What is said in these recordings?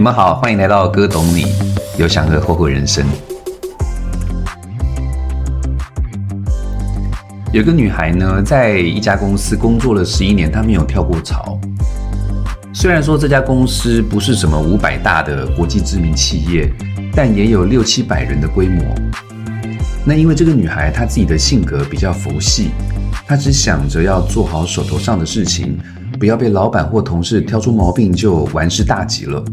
你们好，欢迎来到哥懂你，有享和后悔人生。有个女孩呢，在一家公司工作了十一年，她没有跳过槽。虽然说这家公司不是什么五百大的国际知名企业，但也有六七百人的规模。那因为这个女孩她自己的性格比较佛系，她只想着要做好手头上的事情，不要被老板或同事挑出毛病就完事大吉了。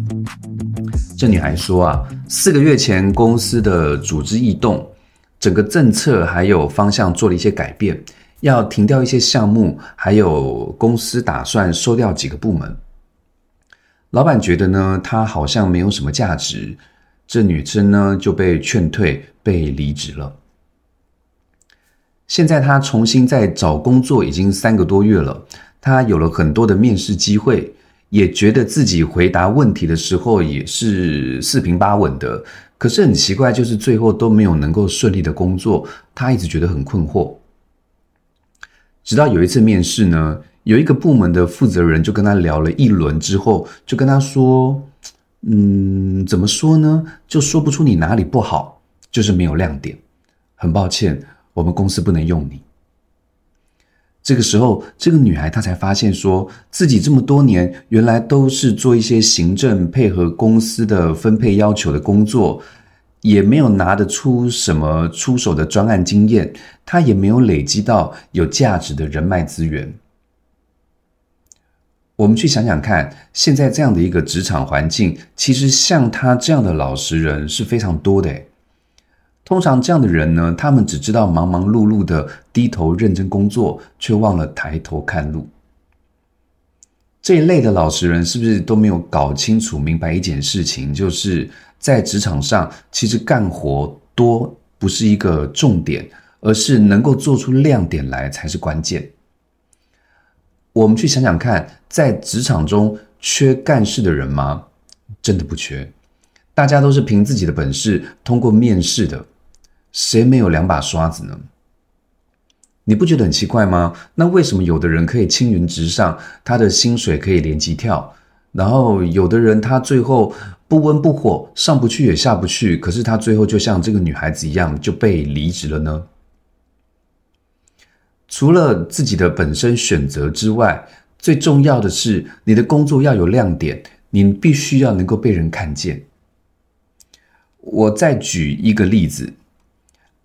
这女孩说啊，四个月前公司的组织异动。整个政策还有方向做了一些改变，要停掉一些项目，还有公司打算收掉几个部门。老板觉得呢，她好像没有什么价值，这女生呢就被劝退，被离职了。现在她重新在找工作，已经三个多月了，她有了很多的面试机会。也觉得自己回答问题的时候也是四平八稳的，可是很奇怪，就是最后都没有能够顺利的工作，他一直觉得很困惑。直到有一次面试呢，有一个部门的负责人就跟他聊了一轮之后，就跟他说：“嗯，怎么说呢？就说不出你哪里不好，就是没有亮点。很抱歉，我们公司不能用你。”这个时候，这个女孩她才发现，说自己这么多年原来都是做一些行政配合公司的分配要求的工作，也没有拿得出什么出手的专案经验，她也没有累积到有价值的人脉资源。我们去想想看，现在这样的一个职场环境，其实像她这样的老实人是非常多的诶。通常这样的人呢，他们只知道忙忙碌碌的低头认真工作，却忘了抬头看路。这一类的老实人，是不是都没有搞清楚明白一件事情？就是在职场上，其实干活多不是一个重点，而是能够做出亮点来才是关键。我们去想想看，在职场中缺干事的人吗？真的不缺，大家都是凭自己的本事通过面试的。谁没有两把刷子呢？你不觉得很奇怪吗？那为什么有的人可以青云直上，他的薪水可以连级跳，然后有的人他最后不温不火，上不去也下不去，可是他最后就像这个女孩子一样就被离职了呢？除了自己的本身选择之外，最重要的是你的工作要有亮点，你必须要能够被人看见。我再举一个例子。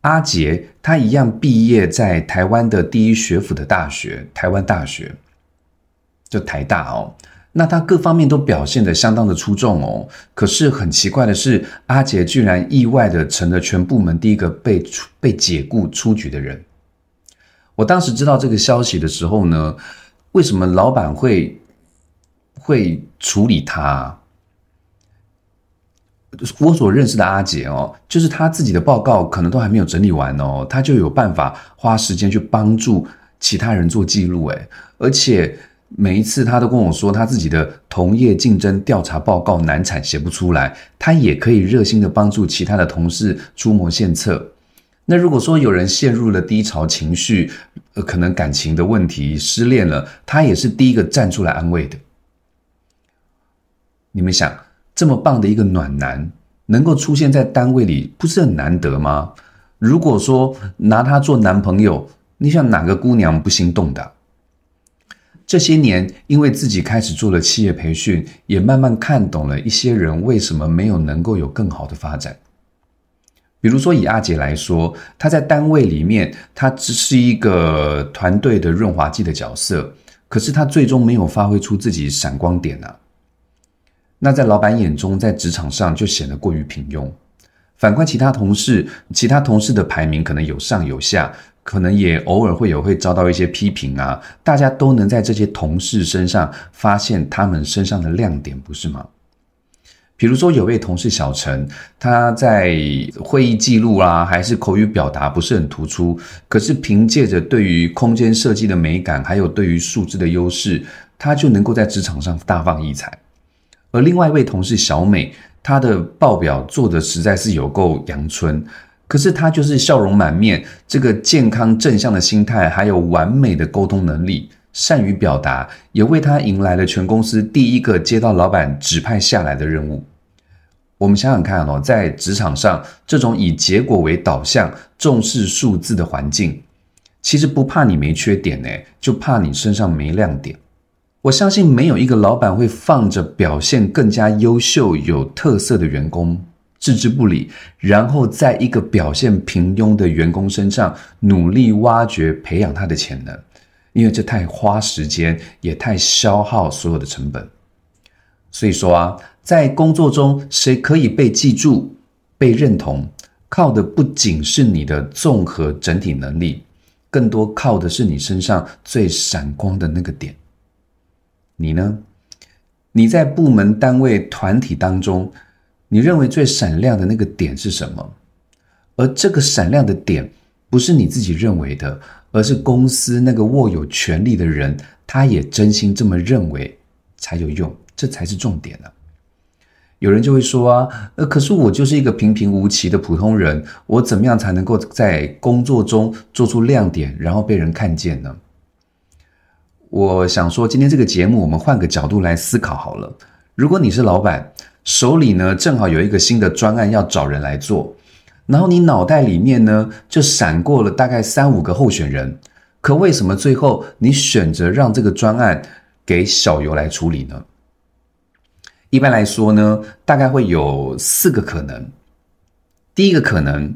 阿杰他一样毕业在台湾的第一学府的大学——台湾大学，就台大哦。那他各方面都表现得相当的出众哦。可是很奇怪的是，阿杰居然意外的成了全部门第一个被被解雇出局的人。我当时知道这个消息的时候呢，为什么老板会会处理他？我所认识的阿杰哦，就是他自己的报告可能都还没有整理完哦，他就有办法花时间去帮助其他人做记录诶，而且每一次他都跟我说他自己的同业竞争调查报告难产写不出来，他也可以热心的帮助其他的同事出谋献策。那如果说有人陷入了低潮情绪，呃，可能感情的问题失恋了，他也是第一个站出来安慰的。你们想？这么棒的一个暖男，能够出现在单位里，不是很难得吗？如果说拿他做男朋友，你想哪个姑娘不心动的？这些年，因为自己开始做了企业培训，也慢慢看懂了一些人为什么没有能够有更好的发展。比如说以阿杰来说，他在单位里面，他只是一个团队的润滑剂的角色，可是他最终没有发挥出自己闪光点啊。那在老板眼中，在职场上就显得过于平庸。反观其他同事，其他同事的排名可能有上有下，可能也偶尔会有会遭到一些批评啊。大家都能在这些同事身上发现他们身上的亮点，不是吗？比如说有位同事小陈，他在会议记录啊，还是口语表达不是很突出，可是凭借着对于空间设计的美感，还有对于数字的优势，他就能够在职场上大放异彩。而另外一位同事小美，她的报表做的实在是有够阳春，可是她就是笑容满面，这个健康正向的心态，还有完美的沟通能力，善于表达，也为她迎来了全公司第一个接到老板指派下来的任务。我们想想看哦，在职场上这种以结果为导向、重视数字的环境，其实不怕你没缺点呢，就怕你身上没亮点。我相信没有一个老板会放着表现更加优秀、有特色的员工置之不理，然后在一个表现平庸的员工身上努力挖掘、培养他的潜能，因为这太花时间，也太消耗所有的成本。所以说啊，在工作中，谁可以被记住、被认同，靠的不仅是你的综合整体能力，更多靠的是你身上最闪光的那个点。你呢？你在部门、单位、团体当中，你认为最闪亮的那个点是什么？而这个闪亮的点，不是你自己认为的，而是公司那个握有权力的人，他也真心这么认为才有用，这才是重点呢。有人就会说啊，呃，可是我就是一个平平无奇的普通人，我怎么样才能够在工作中做出亮点，然后被人看见呢？我想说，今天这个节目，我们换个角度来思考好了。如果你是老板，手里呢正好有一个新的专案要找人来做，然后你脑袋里面呢就闪过了大概三五个候选人，可为什么最后你选择让这个专案给小游来处理呢？一般来说呢，大概会有四个可能。第一个可能，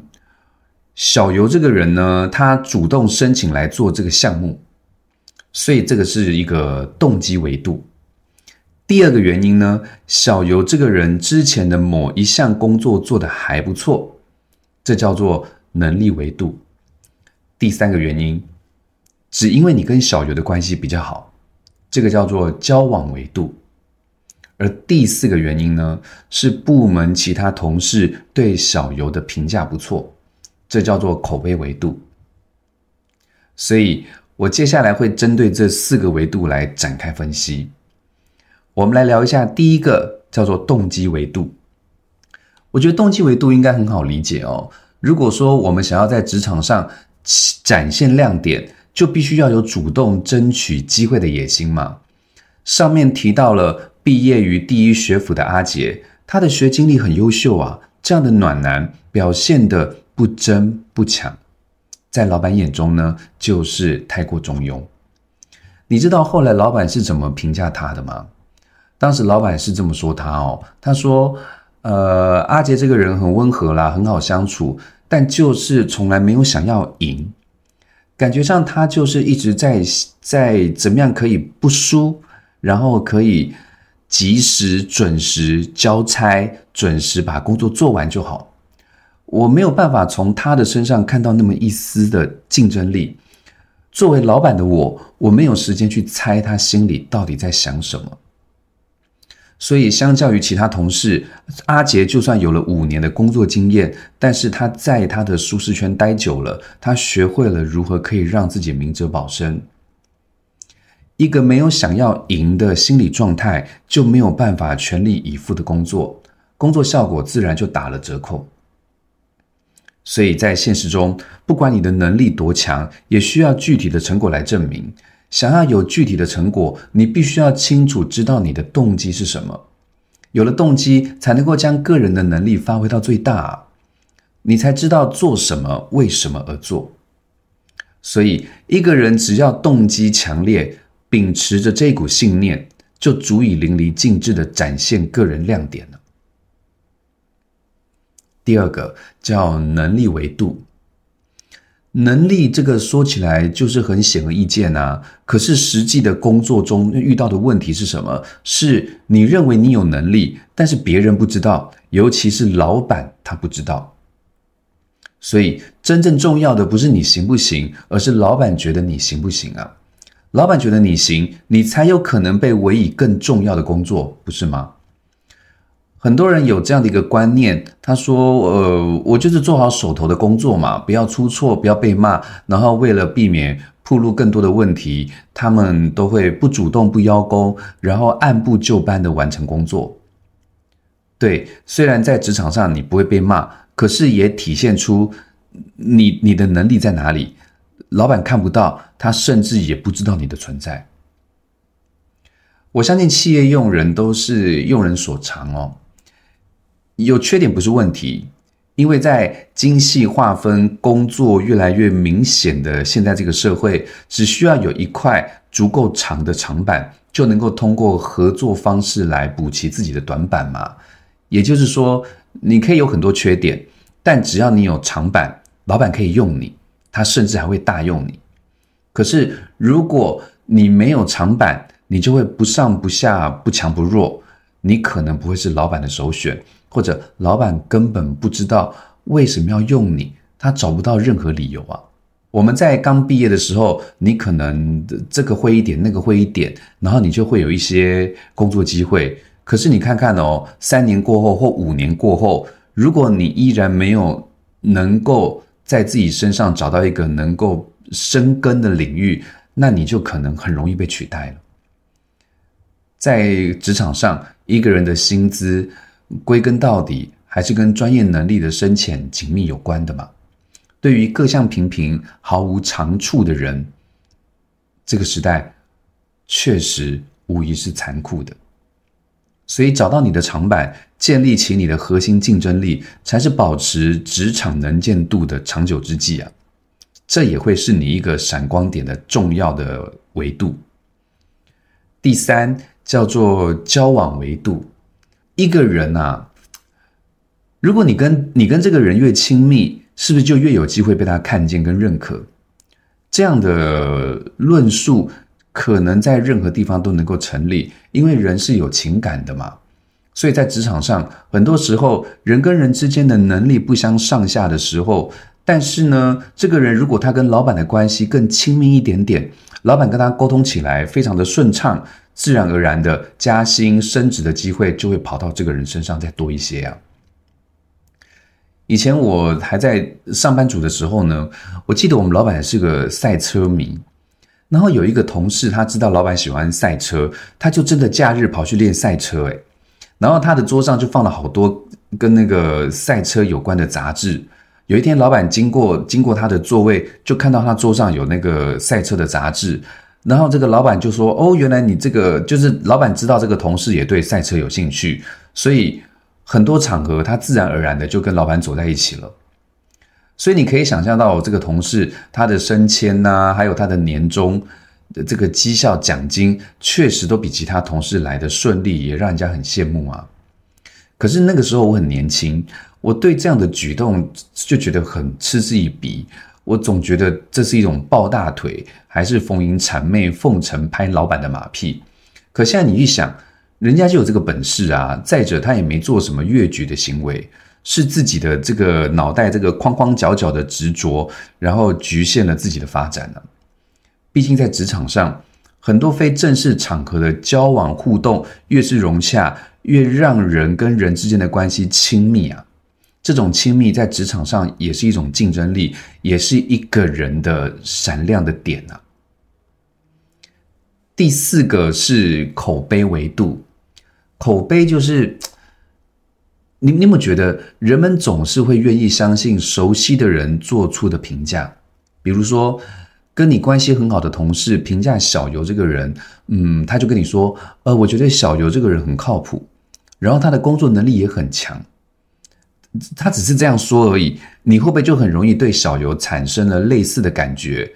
小游这个人呢，他主动申请来做这个项目。所以这个是一个动机维度。第二个原因呢，小游这个人之前的某一项工作做得还不错，这叫做能力维度。第三个原因，只因为你跟小游的关系比较好，这个叫做交往维度。而第四个原因呢，是部门其他同事对小游的评价不错，这叫做口碑维度。所以。我接下来会针对这四个维度来展开分析。我们来聊一下第一个，叫做动机维度。我觉得动机维度应该很好理解哦。如果说我们想要在职场上展现亮点，就必须要有主动争取机会的野心嘛。上面提到了毕业于第一学府的阿杰，他的学经历很优秀啊，这样的暖男表现的不争不抢。在老板眼中呢，就是太过中庸。你知道后来老板是怎么评价他的吗？当时老板是这么说他哦，他说：“呃，阿杰这个人很温和啦，很好相处，但就是从来没有想要赢，感觉上他就是一直在在怎么样可以不输，然后可以及时准时交差，准时把工作做完就好。”我没有办法从他的身上看到那么一丝的竞争力。作为老板的我，我没有时间去猜他心里到底在想什么。所以，相较于其他同事，阿杰就算有了五年的工作经验，但是他在他的舒适圈待久了，他学会了如何可以让自己明哲保身。一个没有想要赢的心理状态，就没有办法全力以赴的工作，工作效果自然就打了折扣。所以在现实中，不管你的能力多强，也需要具体的成果来证明。想要有具体的成果，你必须要清楚知道你的动机是什么。有了动机，才能够将个人的能力发挥到最大，你才知道做什么、为什么而做。所以，一个人只要动机强烈，秉持着这股信念，就足以淋漓尽致的展现个人亮点了。第二个叫能力维度，能力这个说起来就是很显而易见啊。可是实际的工作中遇到的问题是什么？是你认为你有能力，但是别人不知道，尤其是老板他不知道。所以真正重要的不是你行不行，而是老板觉得你行不行啊？老板觉得你行，你才有可能被委以更重要的工作，不是吗？很多人有这样的一个观念，他说：“呃，我就是做好手头的工作嘛，不要出错，不要被骂。然后为了避免暴露更多的问题，他们都会不主动、不邀功，然后按部就班的完成工作。对，虽然在职场上你不会被骂，可是也体现出你你的能力在哪里，老板看不到，他甚至也不知道你的存在。我相信企业用人都是用人所长哦。”有缺点不是问题，因为在精细划分工作越来越明显的现在这个社会，只需要有一块足够长的长板，就能够通过合作方式来补齐自己的短板嘛。也就是说，你可以有很多缺点，但只要你有长板，老板可以用你，他甚至还会大用你。可是如果你没有长板，你就会不上不下、不强不弱，你可能不会是老板的首选，或者老板根本不知道为什么要用你，他找不到任何理由啊。我们在刚毕业的时候，你可能这个会一点，那个会一点，然后你就会有一些工作机会。可是你看看哦，三年过后或五年过后，如果你依然没有能够在自己身上找到一个能够生根的领域，那你就可能很容易被取代了。在职场上，一个人的薪资，归根到底还是跟专业能力的深浅紧密有关的嘛。对于各项平平毫无长处的人，这个时代确实无疑是残酷的。所以，找到你的长板，建立起你的核心竞争力，才是保持职场能见度的长久之计啊！这也会是你一个闪光点的重要的维度。第三。叫做交往维度，一个人啊，如果你跟你跟这个人越亲密，是不是就越有机会被他看见跟认可？这样的论述可能在任何地方都能够成立，因为人是有情感的嘛。所以在职场上，很多时候人跟人之间的能力不相上下的时候，但是呢，这个人如果他跟老板的关系更亲密一点点，老板跟他沟通起来非常的顺畅。自然而然的加薪升职的机会就会跑到这个人身上再多一些啊。以前我还在上班族的时候呢，我记得我们老板是个赛车迷，然后有一个同事他知道老板喜欢赛车，他就真的假日跑去练赛车，诶然后他的桌上就放了好多跟那个赛车有关的杂志。有一天老板经过经过他的座位，就看到他桌上有那个赛车的杂志。然后这个老板就说：“哦，原来你这个就是老板知道这个同事也对赛车有兴趣，所以很多场合他自然而然的就跟老板走在一起了。所以你可以想象到这个同事他的升迁呐，还有他的年终的这个绩效奖金，确实都比其他同事来的顺利，也让人家很羡慕啊。可是那个时候我很年轻，我对这样的举动就觉得很嗤之以鼻。”我总觉得这是一种抱大腿，还是逢迎谄媚奉承拍老板的马屁。可现在你一想，人家就有这个本事啊！再者，他也没做什么越矩的行为，是自己的这个脑袋这个框框角角的执着，然后局限了自己的发展呢。毕竟在职场上，很多非正式场合的交往互动，越是融洽，越让人跟人之间的关系亲密啊。这种亲密在职场上也是一种竞争力，也是一个人的闪亮的点啊。第四个是口碑维度，口碑就是你你有没有觉得人们总是会愿意相信熟悉的人做出的评价？比如说跟你关系很好的同事评价小游这个人，嗯，他就跟你说，呃，我觉得小游这个人很靠谱，然后他的工作能力也很强。他只是这样说而已，你会不会就很容易对小游产生了类似的感觉？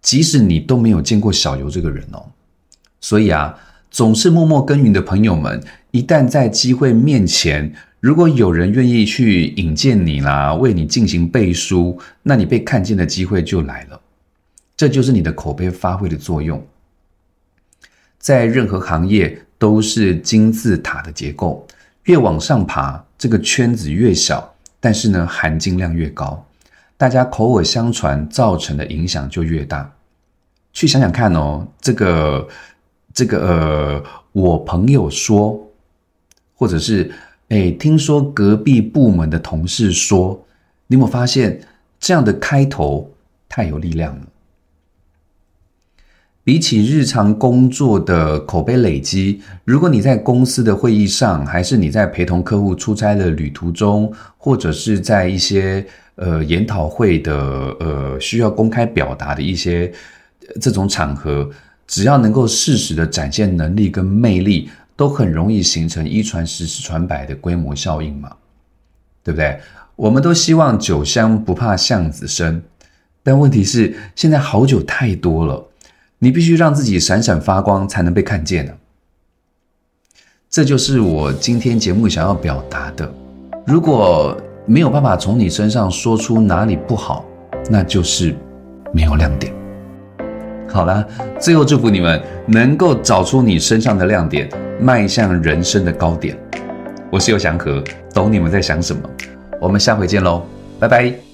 即使你都没有见过小游这个人哦。所以啊，总是默默耕耘的朋友们，一旦在机会面前，如果有人愿意去引荐你啦，为你进行背书，那你被看见的机会就来了。这就是你的口碑发挥的作用。在任何行业都是金字塔的结构，越往上爬。这个圈子越小，但是呢，含金量越高，大家口耳相传造成的影响就越大。去想想看哦，这个这个呃，我朋友说，或者是哎，听说隔壁部门的同事说，你有没有发现这样的开头太有力量了？比起日常工作的口碑累积，如果你在公司的会议上，还是你在陪同客户出差的旅途中，或者是在一些呃研讨会的呃需要公开表达的一些这种场合，只要能够适时的展现能力跟魅力，都很容易形成一传十十传百的规模效应嘛。对不对？我们都希望酒香不怕巷子深，但问题是现在好酒太多了，你必须让自己闪闪发光才能被看见呢。这就是我今天节目想要表达的。如果没有办法从你身上说出哪里不好，那就是没有亮点。好啦，最后祝福你们能够找出你身上的亮点，迈向人生的高点。我是尤祥和，懂你们在想什么。我们下回见喽，拜拜。